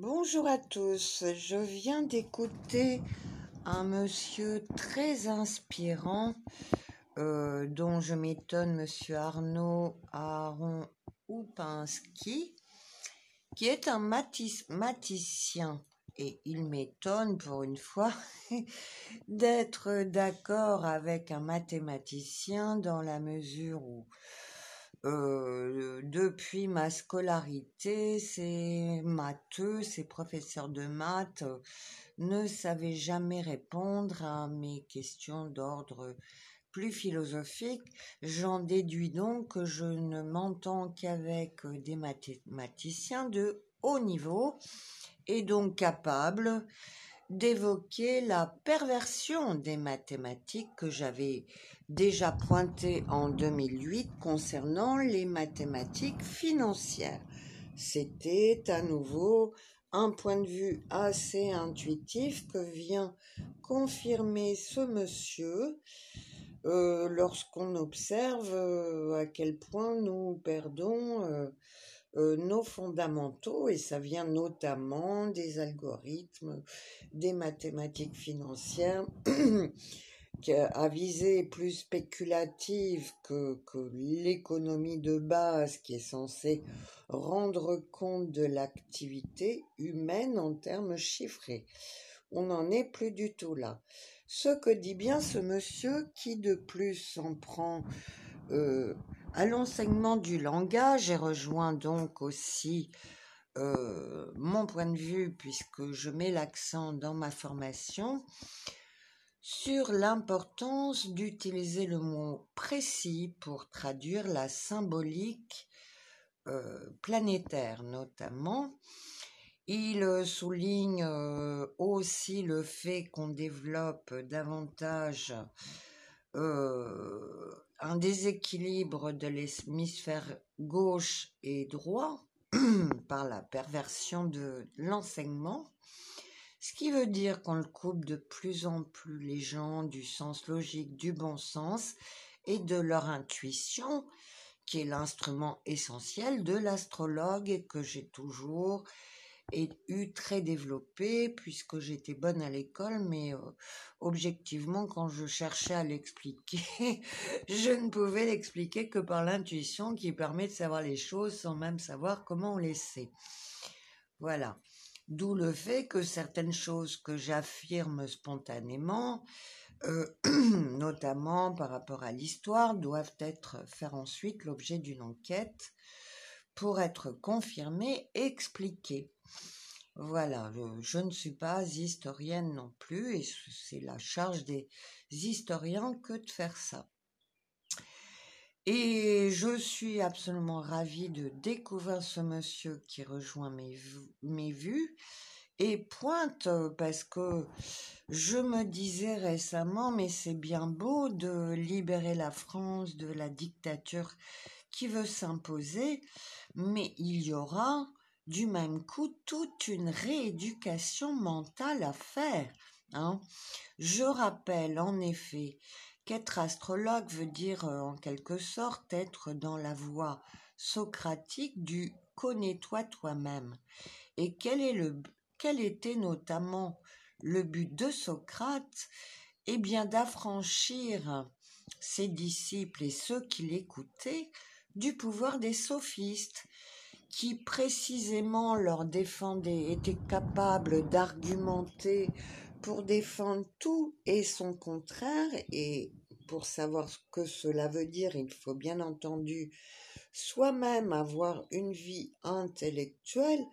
Bonjour à tous, je viens d'écouter un monsieur très inspirant euh, dont je m'étonne, monsieur Arnaud Aaron Oupinski, qui est un mathématicien. Et il m'étonne pour une fois d'être d'accord avec un mathématicien dans la mesure où euh, depuis ma scolarité, ces matheux, ces professeurs de maths euh, ne savaient jamais répondre à mes questions d'ordre plus philosophique. J'en déduis donc que je ne m'entends qu'avec des mathématiciens de haut niveau et donc capables d'évoquer la perversion des mathématiques que j'avais déjà pointé en 2008 concernant les mathématiques financières. C'était à nouveau un point de vue assez intuitif que vient confirmer ce monsieur euh, lorsqu'on observe euh, à quel point nous perdons euh, nos fondamentaux, et ça vient notamment des algorithmes, des mathématiques financières, à visée plus spéculative que, que l'économie de base qui est censée rendre compte de l'activité humaine en termes chiffrés. On n'en est plus du tout là. Ce que dit bien ce monsieur qui de plus s'en prend euh, à l'enseignement du langage et rejoint donc aussi euh, mon point de vue puisque je mets l'accent dans ma formation sur l'importance d'utiliser le mot précis pour traduire la symbolique euh, planétaire notamment. Il souligne aussi le fait qu'on développe davantage un déséquilibre de l'hémisphère gauche et droit par la perversion de l'enseignement, ce qui veut dire qu'on le coupe de plus en plus les gens du sens logique, du bon sens et de leur intuition, qui est l'instrument essentiel de l'astrologue et que j'ai toujours eu très développé puisque j'étais bonne à l'école, mais euh, objectivement, quand je cherchais à l'expliquer, je ne pouvais l'expliquer que par l'intuition qui permet de savoir les choses sans même savoir comment on les sait. Voilà. D'où le fait que certaines choses que j'affirme spontanément, euh, notamment par rapport à l'histoire, doivent être faire ensuite l'objet d'une enquête pour être confirmées et expliquées. Voilà, je, ne suis pas historienne non plus et c'est la charge des historiens que de faire ça. Et je suis absolument ravie de découvrir ce monsieur qui rejoint mes, vues et pointe parce que je me disais récemment, mais c'est bien beau de libérer la France de la dictature qui veut s'imposer, mais il y aura du même coup toute une rééducation mentale à faire. Hein. Je rappelle en effet qu'être astrologue veut dire euh, en quelque sorte être dans la voie socratique du connais-toi toi-même. Et quel, est le, quel était notamment le but de Socrate? Eh bien d'affranchir ses disciples et ceux qui l'écoutaient du pouvoir des sophistes, qui précisément leur défendaient, étaient capables d'argumenter pour défendre tout et son contraire, et pour savoir ce que cela veut dire, il faut bien entendu soi-même avoir une vie intellectuelle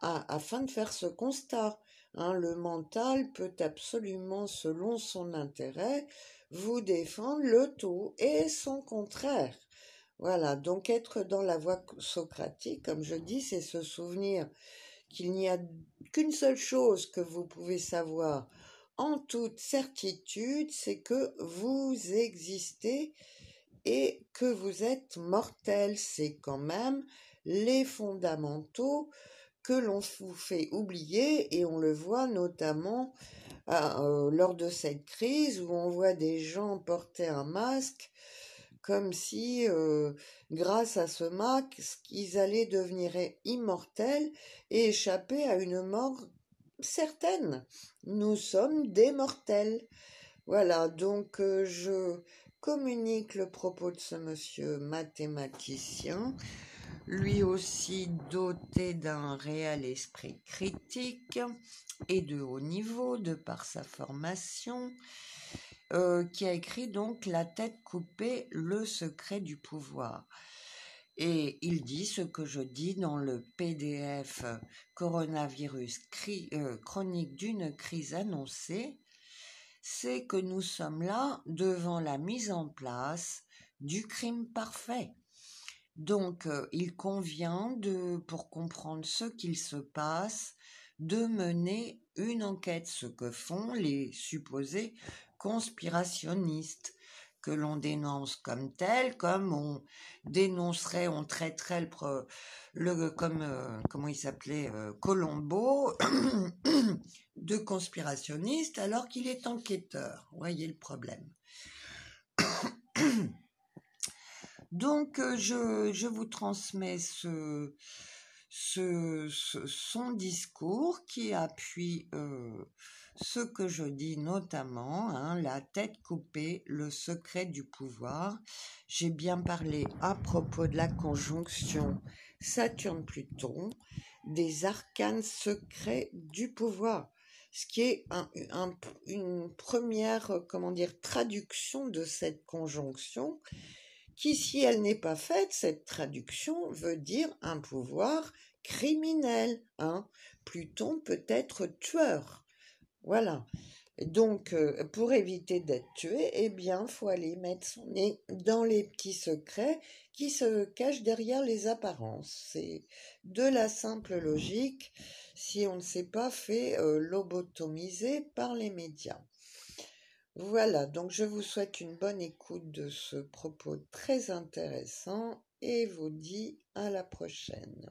afin de faire ce constat. Hein, le mental peut absolument, selon son intérêt, vous défendre le tout et son contraire. Voilà, donc être dans la voie socratique, comme je dis, c'est se souvenir qu'il n'y a qu'une seule chose que vous pouvez savoir en toute certitude, c'est que vous existez et que vous êtes mortel. C'est quand même les fondamentaux que l'on vous fait oublier et on le voit notamment euh, lors de cette crise où on voit des gens porter un masque comme si, grâce à ce max, ils allaient devenir immortels et échapper à une mort certaine. Nous sommes des mortels. Voilà, donc je communique le propos de ce monsieur mathématicien, lui aussi doté d'un réel esprit critique et de haut niveau de par sa formation, euh, qui a écrit donc La tête coupée, le secret du pouvoir. Et il dit ce que je dis dans le PDF Coronavirus euh, chronique d'une crise annoncée, c'est que nous sommes là devant la mise en place du crime parfait. Donc, euh, il convient de, pour comprendre ce qu'il se passe, de mener une enquête, ce que font les supposés conspirationnistes que l'on dénonce comme tels, comme on dénoncerait, on traiterait le, comme euh, comment il s'appelait euh, Colombo de conspirationniste alors qu'il est enquêteur. Voyez le problème. Donc euh, je, je, vous transmets ce, ce, son discours qui appuie ce que je dis notamment, hein, la tête coupée, le secret du pouvoir. J'ai bien parlé à propos de la conjonction Saturne-Pluton, des arcanes secrets du pouvoir, ce qui est une première, comment dire, traduction de cette conjonction, qui, si elle n'est pas faite, cette traduction veut dire un pouvoir criminel. Hein. Pluton peut être tueur. Voilà. Donc, euh, pour éviter d'être tué, eh bien, faut aller mettre son nez dans les petits secrets qui se cachent derrière les apparences. C'est de la simple logique si on ne s'est pas fait euh, lobotomiser par les médias. Voilà, donc je vous souhaite une bonne écoute de ce propos très intéressant et vous dis à la prochaine.